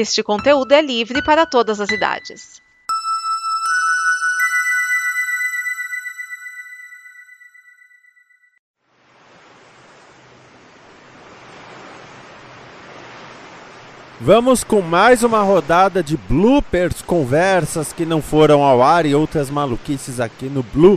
Este conteúdo é livre para todas as idades. Vamos com mais uma rodada de bloopers, conversas que não foram ao ar e outras maluquices aqui no Blue.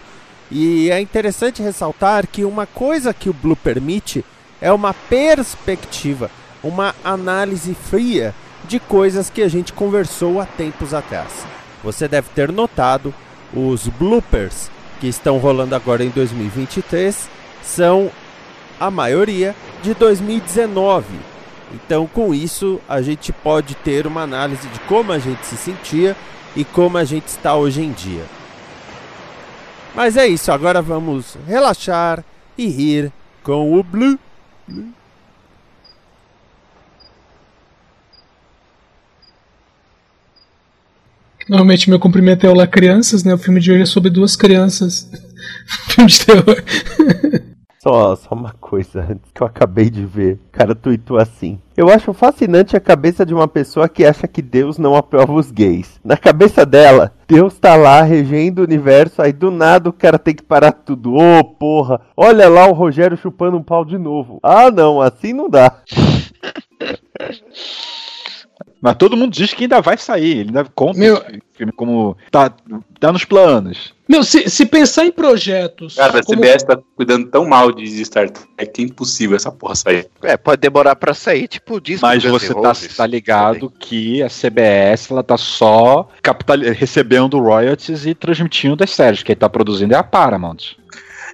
E é interessante ressaltar que uma coisa que o Blue permite é uma perspectiva, uma análise fria de coisas que a gente conversou há tempos atrás. Você deve ter notado os bloopers que estão rolando agora em 2023 são a maioria de 2019 então, com isso, a gente pode ter uma análise de como a gente se sentia e como a gente está hoje em dia. Mas é isso, agora vamos relaxar e rir com o Blue. Normalmente meu cumprimento é Olá Crianças, né? O filme de hoje é sobre duas crianças. filme de terror. Só, só uma coisa antes que eu acabei de ver. O cara tweetou assim. Eu acho fascinante a cabeça de uma pessoa que acha que Deus não aprova os gays. Na cabeça dela, Deus tá lá regendo o universo, aí do nada o cara tem que parar tudo. Ô, oh, porra, olha lá o Rogério chupando um pau de novo. Ah, não, assim não dá. Mas todo mundo diz que ainda vai sair. Ele ainda conta Meu... filme como. Tá, tá nos planos. Meu, se, se pensar em projetos. Cara, a como... CBS tá cuidando tão mal de Star Trek que é impossível essa porra sair. É, pode demorar pra sair, tipo, disco Mas você tá, tá, ligado que a CBS ela tá só capital... recebendo royalties e transmitindo as séries. Quem tá produzindo é a Paramount.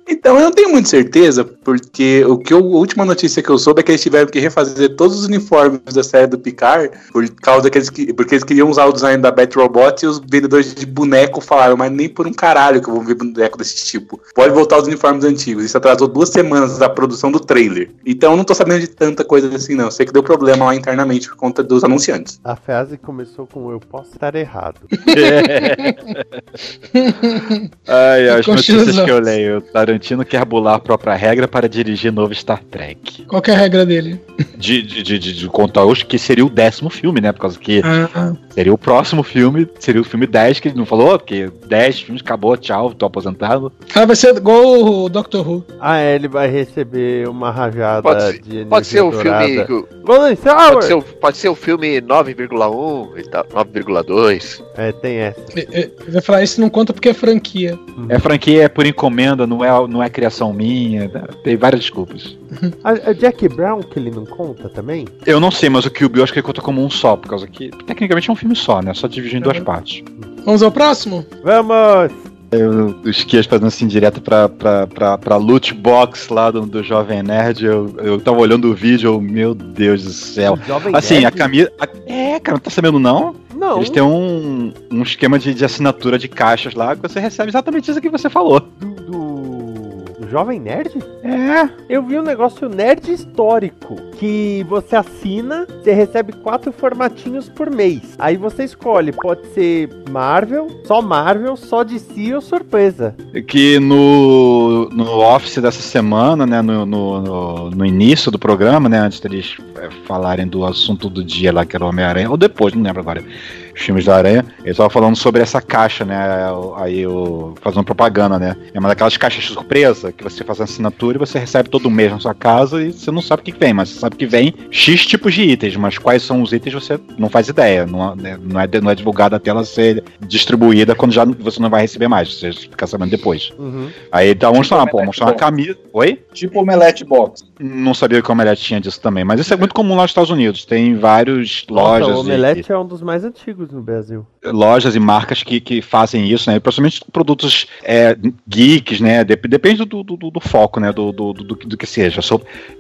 Então, eu não tenho muita certeza, porque o que eu, a última notícia que eu soube é que eles tiveram que refazer todos os uniformes da série do Picard por causa que eles, porque eles queriam usar o design da Bat Robot e os vendedores de boneco falaram, mas nem por um caralho que eu vou ver boneco desse tipo. Pode voltar os uniformes antigos. Isso atrasou duas semanas da produção do trailer. Então, eu não tô sabendo de tanta coisa assim, não. Eu sei que deu problema lá internamente por conta dos anunciantes. A frase começou com eu posso estar errado. Ai, as notícias que eu leio, Tarantino Tarantino quer bular a própria regra para dirigir novo Star Trek. Qual é a regra dele? De, de, de, de, de contar hoje que seria o décimo filme, né? Por causa que ah. Seria o próximo filme, seria o filme 10, que ele não falou, porque 10 filmes acabou, tchau, tô aposentado. Ah, vai ser igual o Doctor Who. Ah, é, ele vai receber uma rajada pode, de Pode ser o filme. Pode ser, pode ser o filme 9,1 e tal, 9,2. É, tem essa. Vai falar, isso não conta porque é franquia. É franquia, é por encomenda, não é não é criação minha, tem várias desculpas. A, a, Jack Brown, que ele não conta também? Eu não sei, mas o Kill Bill acho que ele conta como um só, por causa que tecnicamente é um filme só, né? Só dividido em duas partes. Vamos ao próximo? Vamos! Eu, o Esquias fazendo assim direto pra, pra, pra, pra loot box lá do, do Jovem Nerd. Eu, eu tava olhando o vídeo, eu, meu Deus do céu. assim, Nerd? a camisa. A, é, cara, não tá sabendo não? Não. Eles têm um, um esquema de, de assinatura de caixas lá que você recebe exatamente isso que você falou. Do, do Jovem Nerd? É. Eu vi um negócio nerd histórico que você assina, você recebe quatro formatinhos por mês. Aí você escolhe, pode ser Marvel, só Marvel, só DC ou surpresa. Que no, no Office dessa semana, né, no, no, no, no início do programa, né, antes deles é, falarem do assunto do dia lá, que era o Homem-Aranha, ou depois, não lembro agora filmes da Aranha, ele estava falando sobre essa caixa, né? Aí o fazendo propaganda, né? É uma daquelas caixas surpresa que você faz a assinatura e você recebe todo mês na sua casa e você não sabe o que vem, mas você sabe que vem X tipos de itens, mas quais são os itens você não faz ideia. Não, né, não, é, não é divulgado até ela ser distribuída quando já você não vai receber mais, você fica sabendo depois. Uhum. Aí dá um mostrar, pô, mostrar uma camisa. Oi? Tipo Omelete Box. Não sabia que o Omelete tinha disso também, mas isso é muito comum lá nos Estados Unidos. Tem vários lojas. o Omelete e... é um dos mais antigos no Brasil. Lojas e marcas que, que fazem isso, né? Principalmente produtos é, geeks, né? Depende do, do, do, foco, né? Do, do, do, do que seja.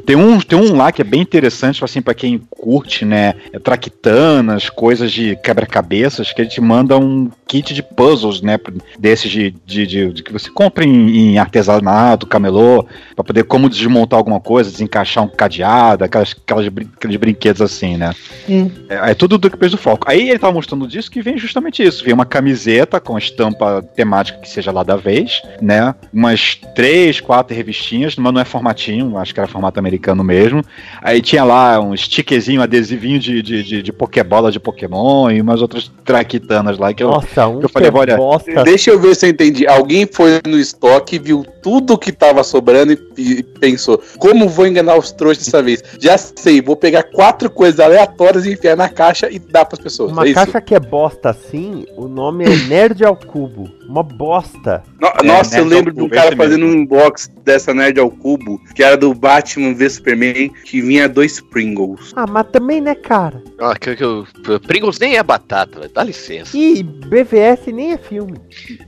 Tem um, tem um lá que é bem interessante, assim, para quem curte, né? É, traquitanas, coisas de quebra-cabeças, que a gente manda um kit de puzzles, né? Desses de, de, de, de que você compra em, em artesanato, camelô, para poder como desmontar alguma coisa, desencaixar um cadeado, aquelas, aquelas, aqueles brinquedos assim, né? Hum. É, é tudo do que do foco. Aí ele tava mostrando disso que vem justamente justamente isso. Vinha uma camiseta com estampa temática que seja lá da vez, né? Umas três, quatro revistinhas, mas não é formatinho, acho que era formato americano mesmo. Aí tinha lá um stickerzinho, adesivinho de, de, de, de Pokébola de Pokémon e umas outras traquitanas lá que eu, Nossa, um que eu falei, que olha, bosta. Deixa eu ver se eu entendi. Alguém foi no estoque, viu tudo que tava sobrando e, e pensou: como vou enganar os trouxas dessa vez? Já sei, vou pegar quatro coisas aleatórias e enfiar na caixa e dar pras pessoas. Uma é isso? caixa que é bosta assim, o nome é Nerd ao Cubo. Uma bosta. No- É, Nossa, eu Nerd lembro de um Cubo, cara fazendo mesmo. um unbox dessa Nerd ao Cubo, que era do Batman v Superman, que vinha dois Pringles. Ah, mas também, né, cara? Ah, que, que, eu- Pringles nem é batata, velho. Dá licença. E BVS nem é filme.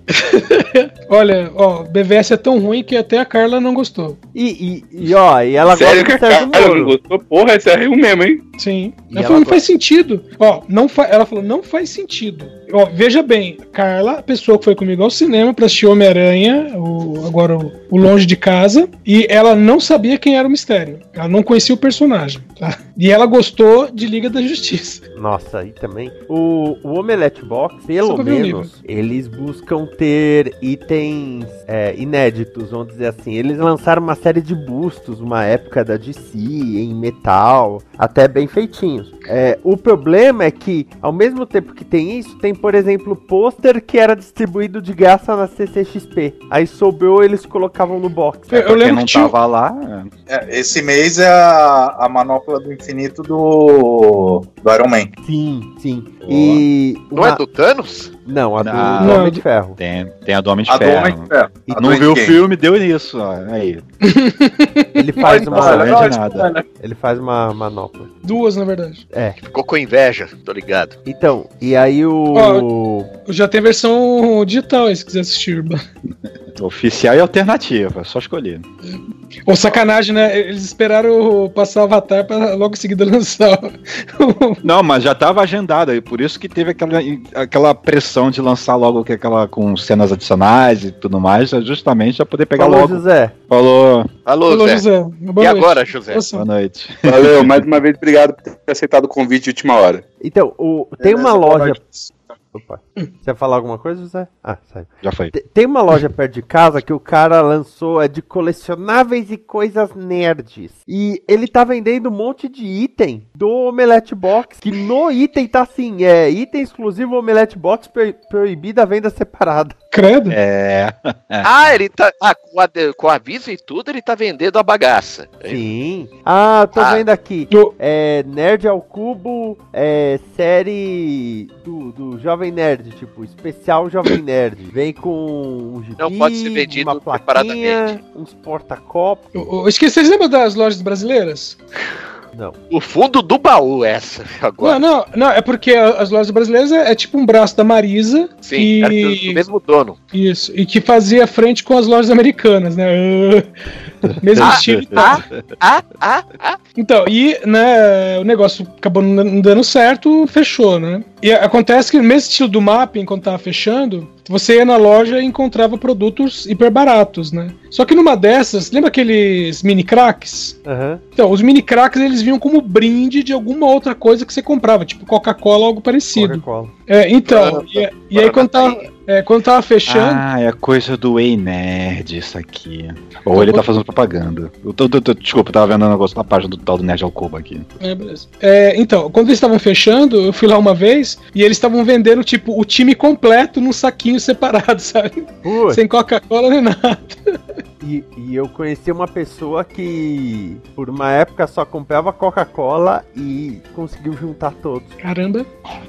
Olha, ó, BVS é tão ruim que até a Carla não gostou. E, e, e, ó, e ela Sério que gosta a do Sérgio cara não gostou? Porra, esse é rio mesmo, hein? Sim. E Ela ela falou, não faz sentido. Ó, não fa ela falou, não faz sentido. Ó, veja bem, Carla, a pessoa que foi comigo ao cinema pra assistir Homem-Aranha, o, agora o, o Longe de Casa, e ela não sabia quem era o mistério. Ela não conhecia o personagem, tá? E ela gostou de Liga da Justiça. Nossa, aí também. O, o Omelette Box, pelo menos, eles buscam ter itens é, inéditos, vamos dizer assim. Eles lançaram uma série de bustos, uma época da DC, em metal, até bem feitinhos. É, o problema é que, ao mesmo tempo que tem isso, tem, por exemplo, pôster que era distribuído de graça na CCXP. Aí sobrou, eles colocavam no box. Eu, eu lembro não que tinha, tava lá, É, esse mês é a, a manopla do infinito do, do Iron Man. Sim, sim. E. Não é do Thanos? Não, a do, Não. do Homem de Ferro. tem, tem a do Homem de A do Ferro. Homem de Ferro. E A Não do viu o filme, deu nisso. Ó. Aí. Ele faz Não uma. de nada. Ele faz uma manopla. duas, na verdade. É. Ficou com inveja, tô ligado. Então, e aí o. Já tem versão digital aí, se quiser assistir. Oficial e alternativa, só escolher. Ou sacanagem, né? Eles esperaram passar o Avatar pra logo em seguida lançar. o- Não, mas já estava agendado, e por isso que teve aquela, aquela pressão de lançar logo que aquela com cenas adicionais e tudo mais, é justamente para poder pegar Falou, logo. José. Falou, Alô, Alô, Zé. José. Boa E noite. agora, José? Boa noite. Valeu, mais uma vez, obrigado por ter aceitado o convite de última hora. Então, o... tem uma Beleza, boa loja. Opa. Você vai falar alguma coisa, José? Ah, sai. Já foi. Te- Tem uma loja perto de casa que o cara lançou é de colecionáveis e coisas nerds. E ele tá vendendo um monte de item do Omelette Box. Que no item tá assim: é item exclusivo Omelette Box pro- proibida a venda separada. credo. É. Ah, ele tá. Ah, com, a, com aviso e tudo, ele tá vendendo a bagaça. Sim. Ah, tô Ah. vendo aqui. Do- É Nerd ao Cubo, é série do, do Jovem Nerd, tipo, especial Jovem Nerd. Vem com um gibi, Não pode ser vendido uma plaquinha, separadamente. uns porta-copos. Eu, eu esqueci, vocês lembram das lojas brasileiras? Não. O fundo do baú, essa. Agora. Não, não, não, é porque as lojas brasileiras é, é tipo um braço da Marisa. Sim, era do, e... mesmo dono. Isso, e que fazia frente com as lojas americanas, né? Mesmo Ah, estilo e tal. Ah, ah, ah, ah. Então, e né, o negócio acabou não não dando certo, fechou, né? E acontece que no mesmo estilo do mapping, quando tava fechando, você ia na loja e encontrava produtos hiper baratos, né? Só que numa dessas, lembra aqueles mini cracks? Aham. Então, os mini cracks eles vinham como brinde de alguma outra coisa que você comprava, tipo Coca-Cola ou algo parecido. Coca-Cola. É, então, e, e aí quando tava, é, quando tava fechando, Ah, é coisa do Ei Nerd isso aqui. Ou ele tá fazendo propaganda. Eu tô- tô- tô- desculpa, eu tava vendo um negócio na página do tal do Nerd ao Cubo aqui. É, beleza. É, então, quando eles estavam fechando, eu fui lá uma vez e eles estavam vendendo, tipo, o time completo num saquinho separado, sabe? Putz, Sem Coca-Cola nem nada. e, e eu conheci uma pessoa que, por uma época, só comprava Coca-Cola e conseguiu juntar todos. Caramba.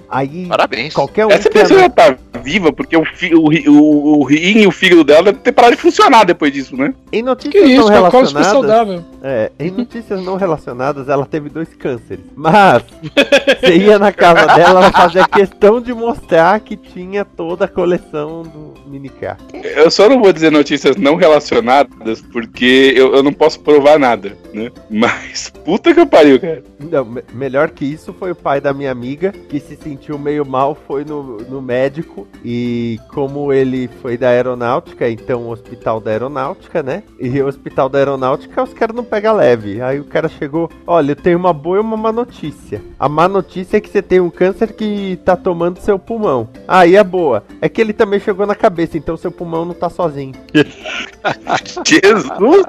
Aí, Parabéns. qualquer um Essa pessoa já tá viva porque o, fi, o, o, o rim e o fígado dela devem ter parado de funcionar depois disso, né? Em Que notícias isso, não Coca-Cola super relacionadas, saudável. É, em notícias não relacionadas, ela teve dois cânceres. Mas você ia na casa dela, ela fazia questão de mostrar que tinha toda a coleção do Minicart. Eu só não vou dizer notícias não relacionadas porque eu, eu não posso provar nada, né? Mas puta que eu pariu, cara. Não, me- melhor que isso foi o pai da minha amiga, que se sentiu meio mal, foi no, no médico. E como ele foi da aeronáutica, então o hospital da aeronáutica, né? E o hospital da aeronáutica, os caras não pega leve. Aí o cara chegou, olha, eu tenho uma boa e uma má notícia. A má notícia é que você tem um câncer que tá tomando seu pulmão. Aí a boa é que ele também chegou na cabeça, então seu pulmão não tá sozinho. Jesus!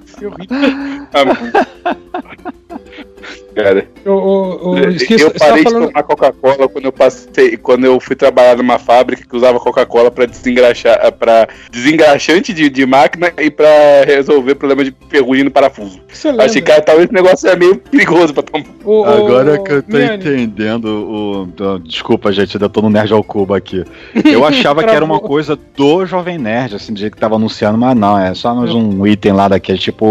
Cara, Eu, eu, eu, eu, esqueci, tava parei de falando- tomar Coca-Cola quando eu passei, quando eu fui trabalhar numa fábrica que usava Coca-Cola para desengraxar, para desengraxante de, de máquina e para resolver problema de ferrugem no parafuso. Lembra? Achei que talvez esse negócio é meio perigoso para tomar. O- o- Agora que eu tô Miane, entendendo o. Desculpa, gente, ainda tô no Nerd ao Cubo aqui. Eu achava que era uma coisa do Jovem Nerd, assim, do jeito que tava anunciando, mas não, é só mais um item lá daquele, tipo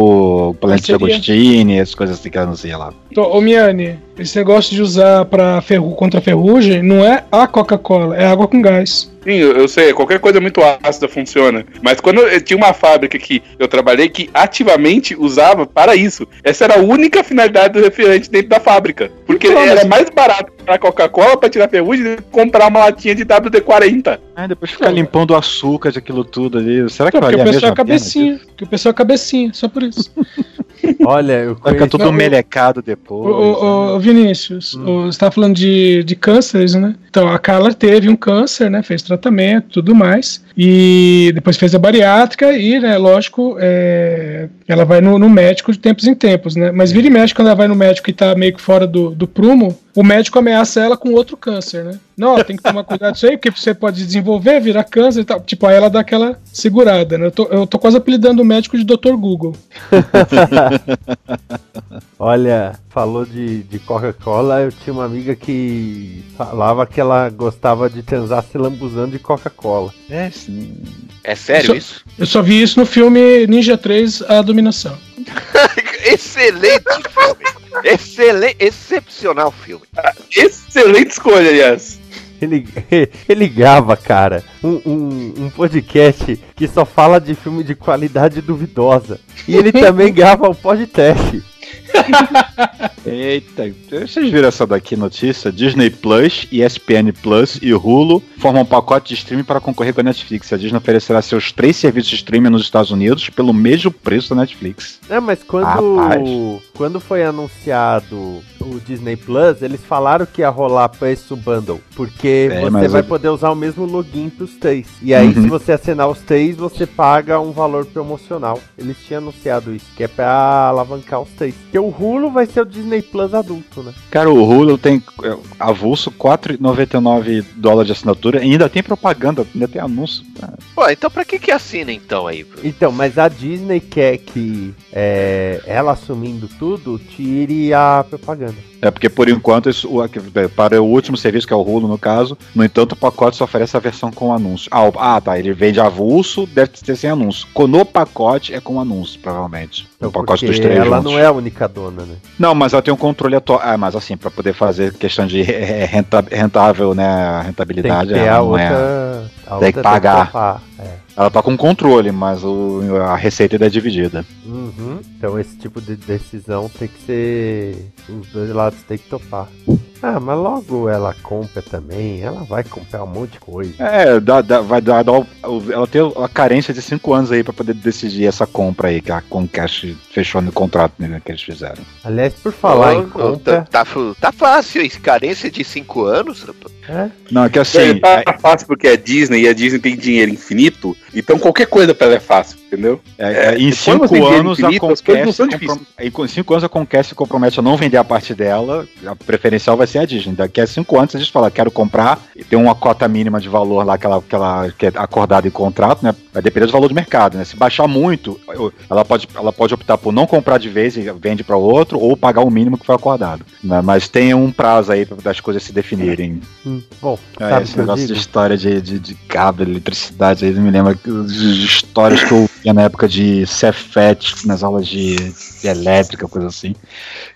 o Planeta de Parceria. Agostini, essas coisas assim que anuncia lá. Tô- Ô, Miane, esse negócio de usar pra ferru contra ferrugem não é a Coca-Cola, é água com gás. Sim, eu, eu sei, qualquer coisa muito ácida funciona. Mas quando eu, tinha uma fábrica que eu trabalhei que ativamente usava para isso. Essa era a única finalidade do refrigerante dentro da fábrica. Porque Então, era mas- mais barato comprar Coca-Cola para tirar ferrugem do que comprar uma latinha de WD-40. Aí depois ficar limpando o açúcar de aquilo tudo ali. Será que Não, porque valia o pessoal é mesmo a pena cabecinha. Porque o pessoal é cabecinha, só por isso. Olha, eu conheço... tudo Não, o- melecado depois. né? ô, ô, Vinícius, ô, você tá falando de, de cânceres, né? Então, a Carla teve um câncer, né? Fez tratamento tudo mais. E depois fez a bariátrica e, né, lógico, é, ela vai no, no médico de tempos em tempos, né? Mas vira e mexe quando ela vai no médico e tá meio que fora do, do prumo, o médico ameaça ela com outro câncer, né? Não, ó, tem que tomar cuidado disso aí, porque você pode desenvolver, virar câncer e tal. Tipo, aí ela dá aquela segurada, né? Eu tô, eu tô quase apelidando o médico de Dr. Google. Olha, falou de, de Coca-Cola, eu tinha uma amiga que falava que ela gostava de transar se lambuzando de Coca-Cola. É, sim. É sério isso? Eu só vi isso no filme Ninja 3, A Dominação. Excelente filme. Excelente, excepcional filme. Excelente escolha, aliás. Ele, ele grava, cara, um, um, um podcast que só fala de filme de qualidade duvidosa. E ele também grava o podcast. Eita, vocês viram essa daqui notícia? Disney Plus, ESPN Plus e Hulu formam um pacote de streaming para concorrer com a Netflix. A Disney oferecerá seus três serviços de streaming nos Estados Unidos pelo mesmo preço da Netflix. É, mas quando, Rapaz. quando foi anunciado o Disney Plus, eles falaram que ia rolar preço bundle. Porque É, você vai eu- poder usar o mesmo login pros três. E aí, Uhum. se você assinar os três, você paga um valor promocional. Eles tinham anunciado isso, que é pra alavancar os três. Porque o Hulu vai ser o Disney Plus adulto, né? Cara, o Hulu tem é, avulso 4,99 dólares de assinatura e ainda tem propaganda, ainda tem anúncio. cara. Pô, então pra que que assina então aí? Então, mas a Disney quer que é, ela assumindo tudo tire a propaganda. É porque por enquanto, isso, o- para o último serviço, que é o Hulu no caso, no entanto o pacote só oferece a versão com anúncio. Ah, o- ah, tá, ele vende avulso, deve ter sem anúncio. No pacote é com anúncio, provavelmente. Então, pacote dos três ela juntos. não é a única dona, né? Não, mas ela tem um controle atual. Ah, mas assim, pra poder fazer questão de re- renta- rentável, né, a Tem rentabilidade, que ela a não outra. é. Tem que pagar. É. Ela tá com controle, mas o- a receita ainda é dividida. Uhum. Então esse tipo de decisão tem que ser. Os dois lados tem que topar. Ah, mas logo ela compra também. Ela vai comprar um monte de coisa. É, dá, dá- vai dar, o- ela tem a carência de cinco anos aí pra poder decidir essa compra aí que a Comcast fechou no contrato né, que eles fizeram. Aliás, por falar Ô, em compra. Tá, tá, tá fácil, isso. Carência de 5 anos. É, Não, é que assim, É, tá fácil porque é Disney e a Disney tem dinheiro infinito, então qualquer coisa pra ela é fácil, entendeu? É, é, em quando cinco anos a infinito, as são comprom- em cinco anos a Comcast se compromete a não vender a parte dela, a preferencial vai ser a Disney. Daqui a cinco anos a gente fala, quero comprar, e tem uma cota mínima de valor lá que ela, que ela que é acordada em contrato, né? Vai depender do valor do mercado, né? Se baixar muito, ela pode, ela pode optar por não comprar de vez e vende para outro, ou pagar o mínimo que foi acordado. né? Mas tem um prazo aí para das coisas se definirem. hum, bom, É, esse negócio de história de, de, de cabo, eletricidade, aí me lembra de histórias que eu via na época de Cefet, nas aulas de, de elétrica, coisa assim.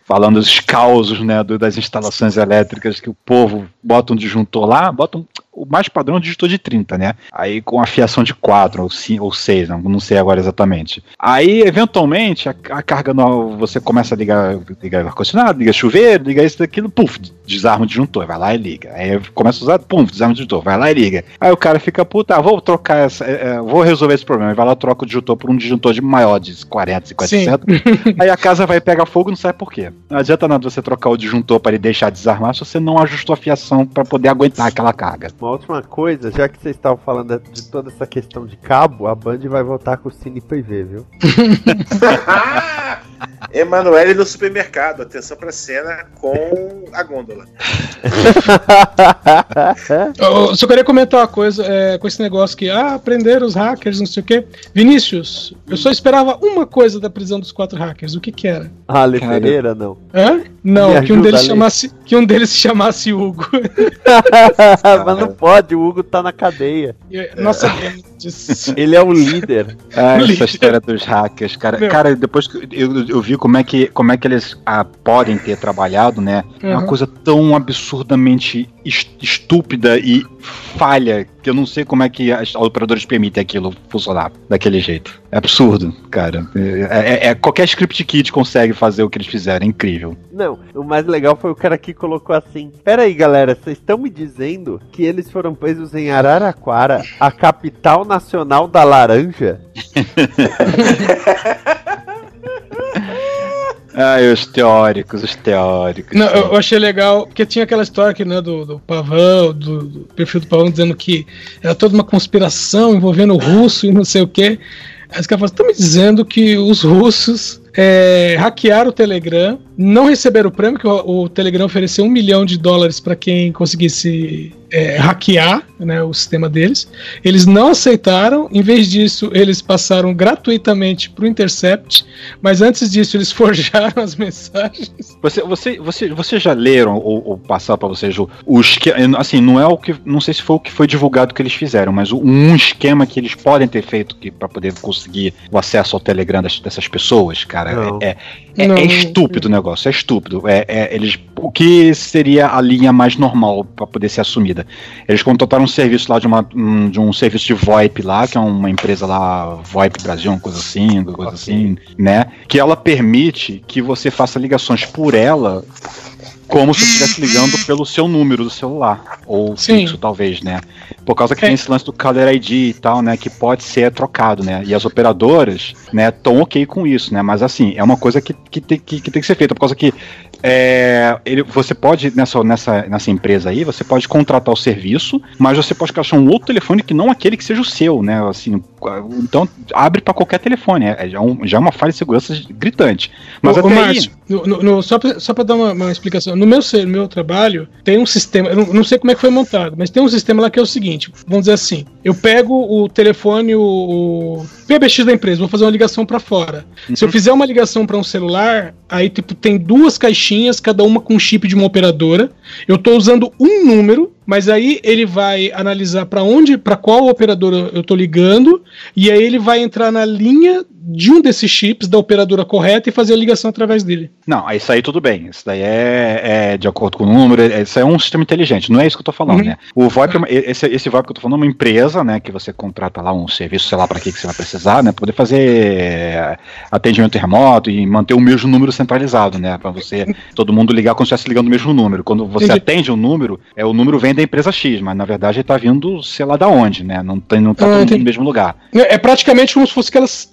Falando dos causos, né, do- das instalações elétricas, que o povo bota um disjuntor lá, bota um, o, mais padrão digitou de 30, né? Aí com a fiação de 4 ou 5 ou 6, não, não sei agora exatamente. Aí, eventualmente, a, a carga no, você começa a ligar, ligar ar-condicionado, liga chuveiro, liga isso daquilo, puf, desarma o disjuntor, vai lá e liga. Aí começa a usar, pum, desarma o disjuntor, vai lá e liga. Aí o cara fica, puta, ah, vou trocar essa, é, é, vou resolver esse problema. Aí vai lá, troca o disjuntor por um disjuntor de maior, de 40, 50%. Aí a casa vai pegar fogo, não sabe por quê. Não adianta nada você trocar o disjuntor para ele deixar desarmar se você não ajustou a fiação para poder aguentar aquela carga. Uma última coisa, já que vocês estavam falando de toda essa questão de cabo, a Band vai voltar com o Cine PV, viu? Emanuele no supermercado. Atenção pra cena com a gôndola. eu só queria comentar uma coisa é, com esse negócio que, ah, prenderam os hackers, não sei o quê. Vinícius, eu só esperava uma coisa da prisão dos quatro hackers. O que que era? Ah, Pereira, não. Hã? Não, que um, deles chamasse, que um deles se chamasse Hugo. Mas não pode, o Hugo tá na cadeia. Nossa, ele é o líder. Ah, essa líder. história dos hackers, cara. Meu. Cara, depois que eu, eu vi como é que, como é que eles ah, podem ter trabalhado, né? Uhum. É uma coisa tão absurdamente estúpida e falha que eu não sei como é que os operadores permitem aquilo funcionar daquele jeito. É absurdo, cara. É, é, é, qualquer script kit consegue fazer o que eles fizeram, é incrível. Não, o mais legal foi o cara que colocou assim: Pera aí, galera, vocês estão me dizendo que eles foram presos em Araraquara, a capital nacional da laranja? Ah, os teóricos, os teóricos. Não, eu achei legal, porque tinha aquela história aqui, né, do, do Pavão, do, do, perfil do Pavão, dizendo que era toda uma conspiração envolvendo o russo e não sei o quê. Aí os caras estão me dizendo que os russos é, hackearam o Telegram, não receberam o prêmio, que o, o Telegram ofereceu um milhão de dólares para quem conseguisse é, hackear né, o sistema deles. Eles não aceitaram, em vez disso, eles passaram gratuitamente para o Intercept, mas antes disso, eles forjaram as mensagens. Você, você, você, você já leram ou, ou passaram para vocês o, o esquema? Assim, não é o que. Não sei se foi o que foi divulgado que eles fizeram, mas um esquema que eles podem ter feito para poder conseguir o acesso ao Telegram das, dessas pessoas, cara. É, é, é, estúpido o negócio, é estúpido. É, é, eles, o que seria a linha mais normal para poder ser assumida? Eles contrataram um serviço lá de, uma, um, de um serviço de VoIP lá, que é uma empresa lá, VoIP Brasil, uma coisa assim, uma coisa assim, né? Que ela permite que você faça ligações por ela como se estivesse ligando pelo seu número do celular. Ou Sim. fixo, talvez, né? Por causa que é. tem esse lance do Caller ID e tal, né? Que pode ser trocado, né? E as operadoras, né, estão ok com isso, né? Mas assim, é uma coisa que, que, tem, que, que tem que ser feita. Por causa que é, ele, você pode, nessa, nessa, nessa empresa aí, você pode contratar o serviço, mas você pode achar um outro telefone que não aquele que seja o seu, né? Assim, então, abre para qualquer telefone. É, já, um, já é uma falha de segurança gritante. Mas ô, até ô, Márcio, aí... no, no, só para dar uma, uma, explicação, no meu, no meu trabalho, tem um sistema, eu não, não, sei como é que foi montado, mas tem um sistema lá que é o seguinte: vamos dizer assim, eu pego o telefone, o, o PBX da empresa, vou fazer uma ligação para fora. Uhum. Se eu uhum. fizer uma ligação para um celular, aí tipo tem duas caixinhas, cada uma com chip de uma operadora. Eu tô usando um número mas aí ele vai analisar para onde, para qual operadora eu estou ligando, e aí ele vai entrar na linha de um desses chips da operadora correta e fazer a ligação através dele. Não, isso aí tudo bem. Isso daí é, é de acordo com o número, é, isso é um sistema inteligente, não é isso que eu estou falando, uhum. né? O VoIP, é esse, esse VoIP que eu estou falando é uma empresa, né, que você contrata lá um serviço, sei lá para que, que você vai precisar, né, poder fazer é, atendimento remoto e manter o mesmo número centralizado, né, para você, todo mundo ligar como se estivesse ligando o mesmo número. Quando você Entendi. atende um número, é o número vem da empresa X, mas na verdade ele está vindo, sei lá da onde, né, não, tem, não tá ah, no mesmo lugar. É, é praticamente como se fosse aquelas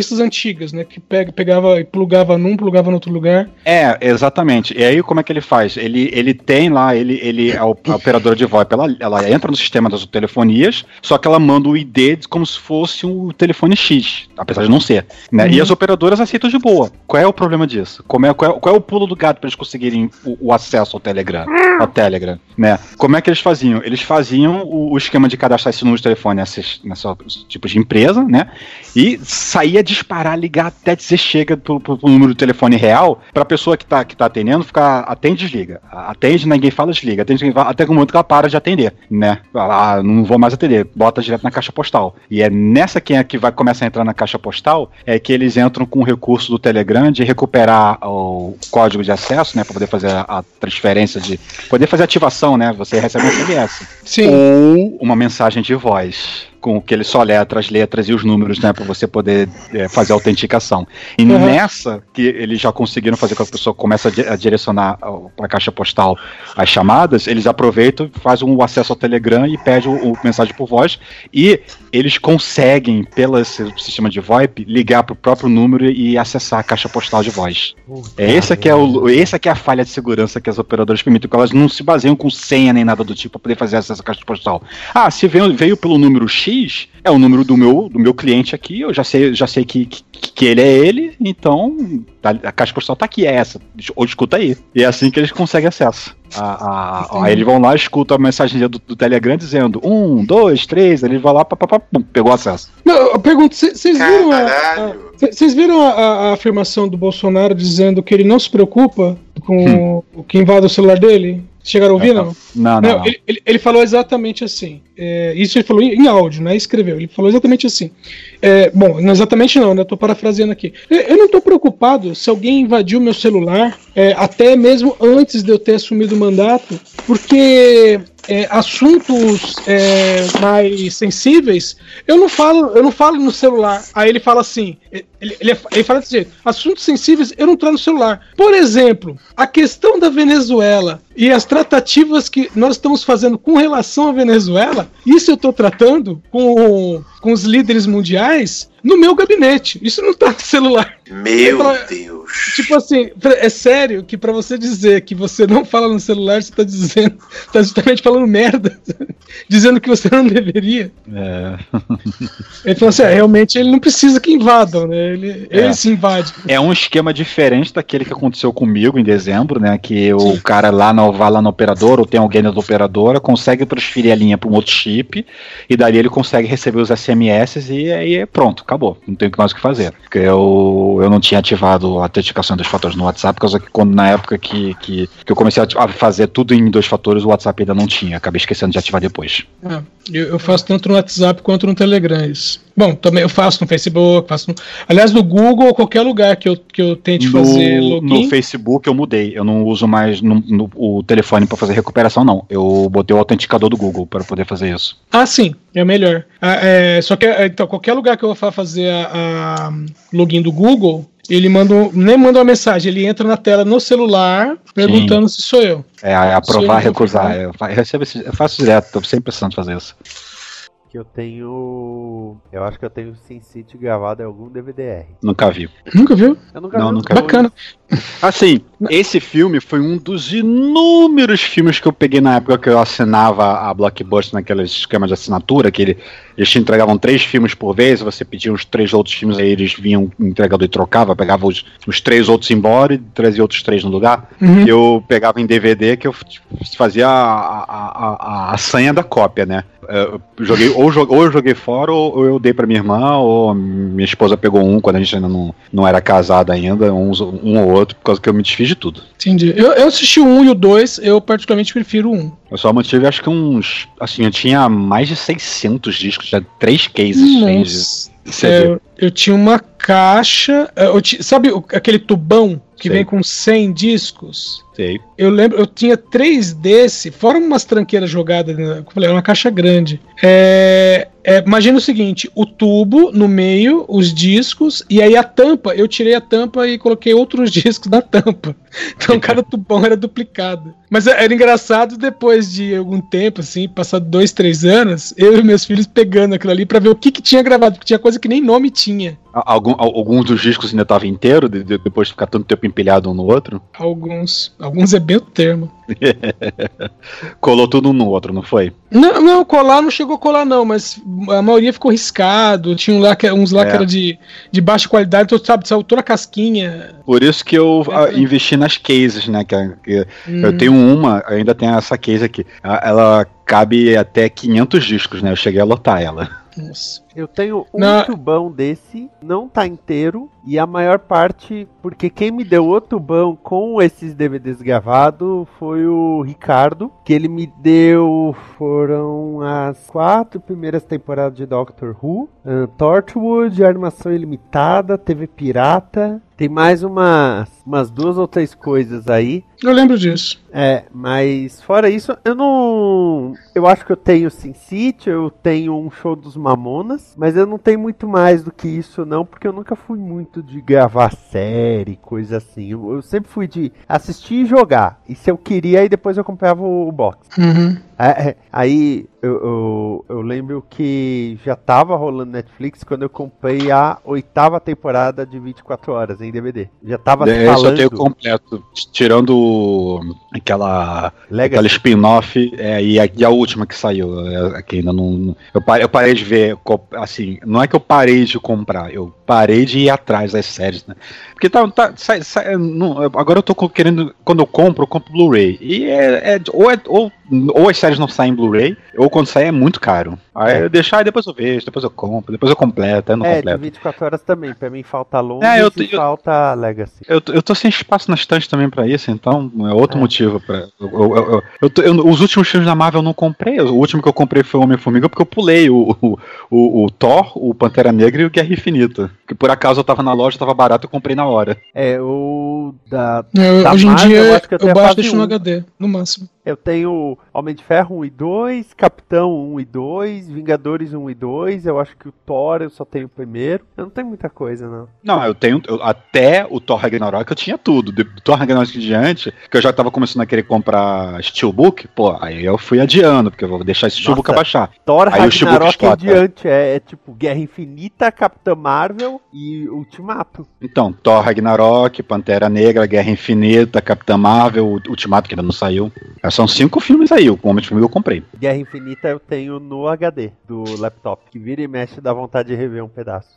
telefonistas antigas, né? Que pega, pegava e plugava num, plugava no outro lugar. É, exatamente. E aí como é que ele faz? Ele, ele tem lá, ele, ele a, operadora de VoIP, ela, ela entra no sistema das telefonias, só que ela manda o ID como se fosse um telefone X, apesar de não ser. Né? Uhum. E as operadoras aceitam de boa. Qual é o problema disso? Como é, qual, é, qual é o pulo do gato para eles conseguirem o, o, acesso ao Telegram? Ao Telegram, né? Como é que eles faziam? Eles faziam o, o esquema de cadastrar esse número de telefone nesses, nesses tipos de empresa, né? E saía disparar, ligar até dizer chega pro, pro, pro número do telefone real, pra pessoa que tá, que tá atendendo ficar atende e desliga. Atende, ninguém fala, desliga. Atende, ninguém fala, até o momento que ela para de atender, né? Ah, não vou mais atender, bota direto na caixa postal. E é nessa que é que vai começar a entrar na caixa postal, é que eles entram com o recurso do Telegram de recuperar o código de acesso, né, para poder fazer a, a transferência de poder fazer ativação, né? Você recebe um SMS. Sim. Ou uma mensagem de voz com que ele só letra as letras e os números, né, para você poder é, fazer a autenticação. E Uhum. nessa que eles já conseguiram fazer com que a pessoa comece a, di- a direcionar para a caixa postal as chamadas, eles aproveitam, fazem um acesso ao Telegram e pedem o, o mensagem por voz e eles conseguem, pelo sistema de VoIP, ligar para o próprio número e acessar a caixa postal de voz. É esse que é o, esse que é a falha de segurança que as operadoras permitem, que elas não se baseiam com senha nem nada do tipo para poder fazer acesso à caixa postal. Ah, se veio, veio pelo número X, é o número do meu, do meu cliente aqui, eu já sei, já sei que, que, que ele é ele, então tá- a caixa postal tá aqui, é essa. Ou escuta aí. E é assim que eles conseguem acesso. A, a- aí eles vão lá, escutam a mensagem do, do Telegram dizendo um, dois, três, aí eles vão lá, pá, pá, pá, pum, pegou acesso. Não, eu pergunto, vocês viram a- a. Vocês viram a, a- a afirmação do Bolsonaro dizendo que ele não se preocupa com o que invade o celular dele? Chegaram a ouvir, não? Não, não, Não, não. Ele, ele- ele falou exatamente assim. É, isso ele falou em, em áudio, né? Escreveu. Ele falou exatamente assim. É, bom, não exatamente não, né? Tô parafraseando aqui. Eu, eu não tô preocupado se alguém invadiu meu celular, é, até mesmo antes de eu ter assumido o mandato, porque é, assuntos é, mais sensíveis, eu não falo, eu não falo no celular. Aí ele fala assim, ele, ele, ele fala desse jeito, assuntos sensíveis eu não trago no celular. Por exemplo, a questão da Venezuela e as tratativas que nós estamos fazendo com relação à Venezuela, isso eu estou tratando com, com os líderes mundiais no meu gabinete. Isso não tá no celular. Meu Pra- Deus. Tipo assim, pra- é sério que pra você dizer que você não fala no celular, você tá dizendo, tá justamente falando merda, dizendo que você não deveria. É. Ele falou assim, é, realmente ele não precisa que invadam, né? Ele, É. ele se invade. É um esquema diferente daquele que aconteceu comigo em dezembro, né? Que o cara lá no, vai lá na operadora, ou tem alguém na operadora, consegue transferir a linha para um outro chip, e dali ele consegue receber os SMS e aí é pronto, acabou. Não tem mais o que fazer. Porque eu, eu não tinha ativado a autenticação dos fatores no WhatsApp, por causa que quando, na época que, que, que eu comecei a fazer tudo em dois fatores, o WhatsApp ainda não tinha. Acabei esquecendo de ativar depois. Ah, eu, eu faço tanto no WhatsApp quanto no Telegram isso. Bom, também eu faço no Facebook, faço no, aliás no Google ou qualquer lugar que eu, que eu tente fazer No, login. no Facebook eu mudei. Eu não uso mais no- no- o telefone para fazer recuperação, não. Eu botei o autenticador do Google para poder fazer isso. Ah, sim, é melhor. Ah, é, só que então, qualquer lugar que eu vá fazer a, a login do Google, ele manda um- nem manda uma mensagem, ele entra na tela no celular perguntando se sou eu. É, aprovar, Sim, recusar. Eu, fa- eu recebo eu faço direto, tô sempre precisando fazer isso. Que eu tenho. Eu acho que eu tenho SimCity gravado em algum DVD-R. Nunca vi. Nunca viu? Eu nunca Não, vi. nunca vi. Bacana. Assim, esse filme foi um dos inúmeros filmes que eu peguei na época que eu assinava a Blockbuster naquele esquema de assinatura, que ele, eles te entregavam três filmes por vez, você pedia os três outros filmes, aí eles vinham, o entregador e trocava, pegava os, os três outros embora e trazia outros três no lugar. Uhum. Eu pegava em DVD que eu tipo, fazia a, a, a, a senha da cópia, né? Eu joguei, ou, ou eu joguei fora, ou, eu dei pra minha irmã, ou minha esposa pegou um quando a gente ainda não, não era casado ainda, uns- um, ou outro, por causa que eu me desfiz de tudo. Entendi. Eu, eu assisti o 1 e o 2, eu particularmente prefiro o 1. Eu só mantive, acho que uns. Assim, eu tinha mais de 600 discos, já três cases CD. É, eu, eu tinha uma caixa. é, sabe aquele tubão que Sei. vem com 100 discos? Sei. Eu lembro, eu tinha três desse, fora umas tranqueiras jogadas, né, eu falei, era uma caixa grande. É, é, imagina o seguinte: o tubo no meio, os discos, e aí a tampa, eu tirei a tampa e coloquei outros discos na tampa. Então cada tubão era duplicado. Mas é- era engraçado depois de algum tempo, assim, passado dois, três anos, eu e meus filhos pegando aquilo ali pra ver o que, que tinha gravado, porque tinha coisa que nem nome tinha. Algum, al- alguns dos discos ainda estavam de- de- depois de ficar tanto tempo empilhado um no outro. Alguns. Alguns é bem o termo. Colou tudo um no outro, não foi? Não, não, colar não chegou a colar, não, mas a maioria ficou riscado. Tinha um lá que, uns lá É. que era de, de baixa qualidade, então, sabe, saiu toda a casquinha. Por isso que eu É, ah, investi nas cases, né? Que, que Hum. Eu tenho uma, ainda tenho essa case aqui. A- Ela cabe até 500 discos, né? Eu cheguei a lotar ela. Nossa. Eu tenho um Na- tubão desse, não tá inteiro, e a maior parte, porque quem me deu o tubão com esses DVDs gravados foi o Ricardo, que ele me deu, foram as quatro primeiras temporadas de Doctor Who, ah, Torchwood, Armação Ilimitada, TV Pirata, tem mais umas, umas duas ou três coisas aí, Eu lembro disso. é, mas fora isso, eu não. Eu acho que eu tenho Sin City, eu tenho um show dos Mamonas, mas eu não tenho muito mais do que isso, não, porque eu nunca fui muito de gravar série, coisa assim. Eu, eu sempre fui de assistir e jogar. E se eu queria, aí depois eu comprava o, o box. Uhum. É, é, aí eu, eu, eu lembro que já tava rolando Netflix quando eu comprei a oitava temporada de 24 horas em DVD. Já tava se Esse eu falando. tenho completo. Tirando aquela, Legacy. aquela spin-off é, e, a, e a última que saiu. é, que ainda não. Eu parei, eu parei de ver. Assim, não é que eu parei de comprar, eu parei de ir atrás das séries, né? Porque tá. tá sai- sai- não, agora eu tô querendo. Quando eu compro, eu compro Blu-ray. E é, é- ou, é- ou, ou as séries não saem em Blu-ray, ou quando sai é muito caro. Aí eu deixo, aí depois eu vejo, depois eu compro, depois eu completo, aí eu não É, de completo. 24 horas também. Pra mim falta longe É, eu- e eu- falta Legacy. Eu, eu tô sem espaço na estante também pra isso, então é outro É. motivo pra. Eu, eu- eu- eu eu- os últimos filmes da Marvel eu não comprei. O último que eu comprei foi o Homem-Formiga porque eu pulei o, o, o- o Thor, o Pantera Negra e o Guerra Infinita. Que por acaso eu tava na loja, tava barato, eu comprei na hora. É, o da. Eu- Da hoje em Marvel, dia eu acho que eu eu, baixo deixo no um. HD, no máximo. Eu tenho Homem de Ferro 1 e 2, Capitão 1 e 2, Vingadores 1 e 2. Eu acho que o Thor eu só tenho o primeiro. Eu não tenho muita coisa, não. Não, eu tenho. eu- até o Thor Ragnarok eu tinha tudo. Do Thor Ragnarok em diante, que eu já tava começando a querer comprar Steelbook, pô, aí eu fui adiando, porque eu vou deixar esse Steelbook Nossa. abaixar. Thor Aí o Steelbook Ragnarok em diante. É, é tipo Guerra Infinita, Capitã Marvel e Ultimato. Então, Thor Ragnarok, Pantera Negra, Guerra Infinita, Capitã Marvel, Ultimato, que ainda não saiu. É, São cinco filmes aí, o Homem-Formiga eu comprei. Guerra Infinita eu tenho no HD do laptop, que vira e mexe dá vontade de rever um pedaço.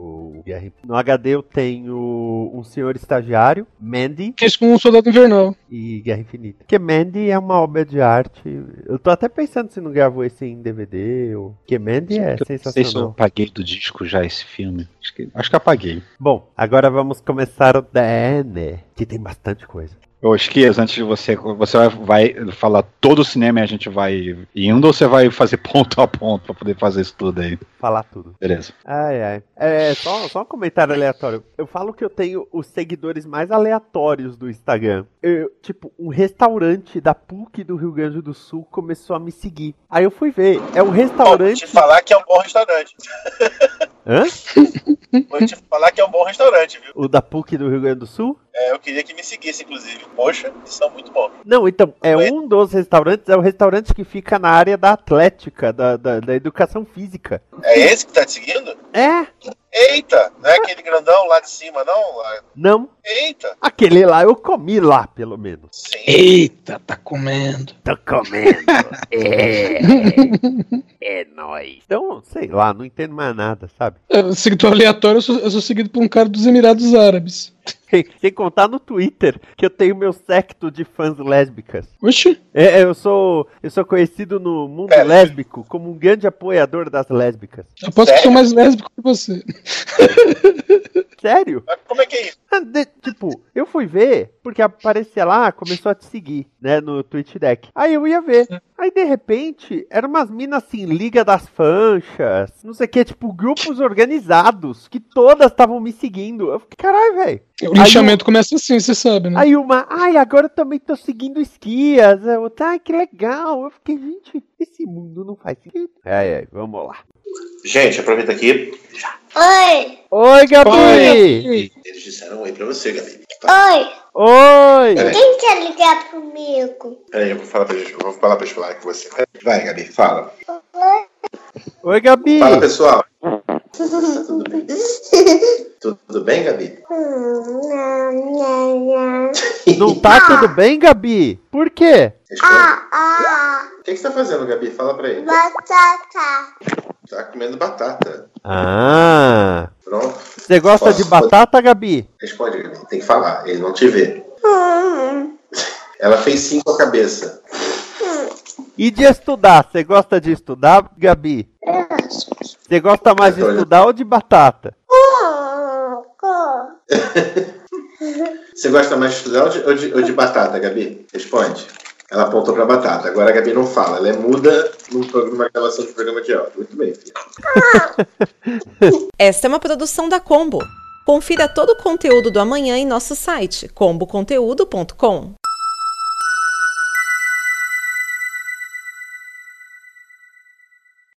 No HD eu tenho Um Senhor Estagiário, Mandy Fiz com o Soldado Invernal. e Guerra Infinita. Porque Mandy é uma obra de arte. Eu tô até pensando se não gravou esse em DVD. Ou... Porque Mandy é Eu não sei se eu sensacional. apaguei do disco já esse filme. Acho que, acho que apaguei. Bom, agora vamos começar o DN, que tem bastante coisa. Ô, Esquias, antes de você, você vai, vai falar todo o cinema e a gente vai indo ou você vai fazer ponto a ponto pra poder fazer isso tudo aí? Falar tudo. Beleza. Ai, ai. É, só, só um comentário aleatório. Eu falo que eu tenho os seguidores mais aleatórios do Instagram. Eu, tipo, um restaurante da PUC do Rio Grande do Sul começou a me seguir. Aí eu fui ver. É um Vou restaurante. te falar que é um bom restaurante. Hã? Vou te falar que é um bom restaurante, viu? O da PUC do Rio Grande do Sul? É, eu queria que me seguisse, inclusive. Poxa, eles são muito bons. Não, então, é Oi? um dos restaurantes, é o restaurante que fica na área da atlética, da, da, da educação física. É esse que tá te seguindo? É? Eita, não é aquele grandão lá de cima, não? Lá- Não. Eita, Aquele lá eu comi lá, pelo menos. sim. Eita, tá comendo. Tô comendo. É. É nóis. Então, sei lá, não entendo mais nada, sabe? É, seguidor aleatório, eu sou, eu sou seguido por um cara dos Emirados Árabes. Sem, sem contar no Twitter, que eu tenho meu secto de fãs lésbicas. Oxi, É, eu sou eu sou conhecido no mundo Pera. lésbico como um grande apoiador das lésbicas. aposto que sou mais lésbico que você. Sério? Mas como é que é isso? Ah, de- tipo, eu fui ver, porque aparecia lá, começou a te seguir, né, no Twitch Deck. Aí eu ia ver. Aí de repente, eram umas minas assim, Liga das Fanchas, não sei o que, tipo, grupos organizados, que todas estavam me seguindo. Eu fiquei, caralho, velho. O linchamento começa assim, você sabe, né? Aí uma, ai, agora eu também tô seguindo esquias. Outra, ai, que legal. Eu fiquei, gente, esse mundo não faz sentido. Ai, ai, vamos lá. Gente, aproveita aqui. Oi, Oi, Gabi! Oi. Eles disseram oi pra você, Gabi. oi, Oi! Quem quer ligar comigo? Peraí, eu vou falar pra eles. Eu vou falar pra eles falarem com você. Vai, Gabi, fala. Oi, Gabi! Fala, pessoal. Tudo bem? Tudo bem, Gabi? Não tá tudo bem, Gabi? Por quê? Ah, ah, O que, que você tá fazendo, Gabi? Fala pra ele. batata. Tá comendo batata. Ah! Pronto. Você gosta Posso- de batata, Gabi? Responde, Gabi. Tem que falar. Ele não te vê. Ela fez sim com a cabeça. E de estudar? Você gosta de estudar, Gabi? Você gosta mais de estudar ou de batata? Você gosta mais de estudar ou de, ou de, ou de batata, Gabi? Responde. Ela apontou pra batata. Agora a Gabi não fala. Ela é muda num programa, gravação de programa de áudio. Muito bem, filha. Esta é uma produção da Combo. Confira todo o conteúdo do amanhã em nosso site comboconteúdo.com.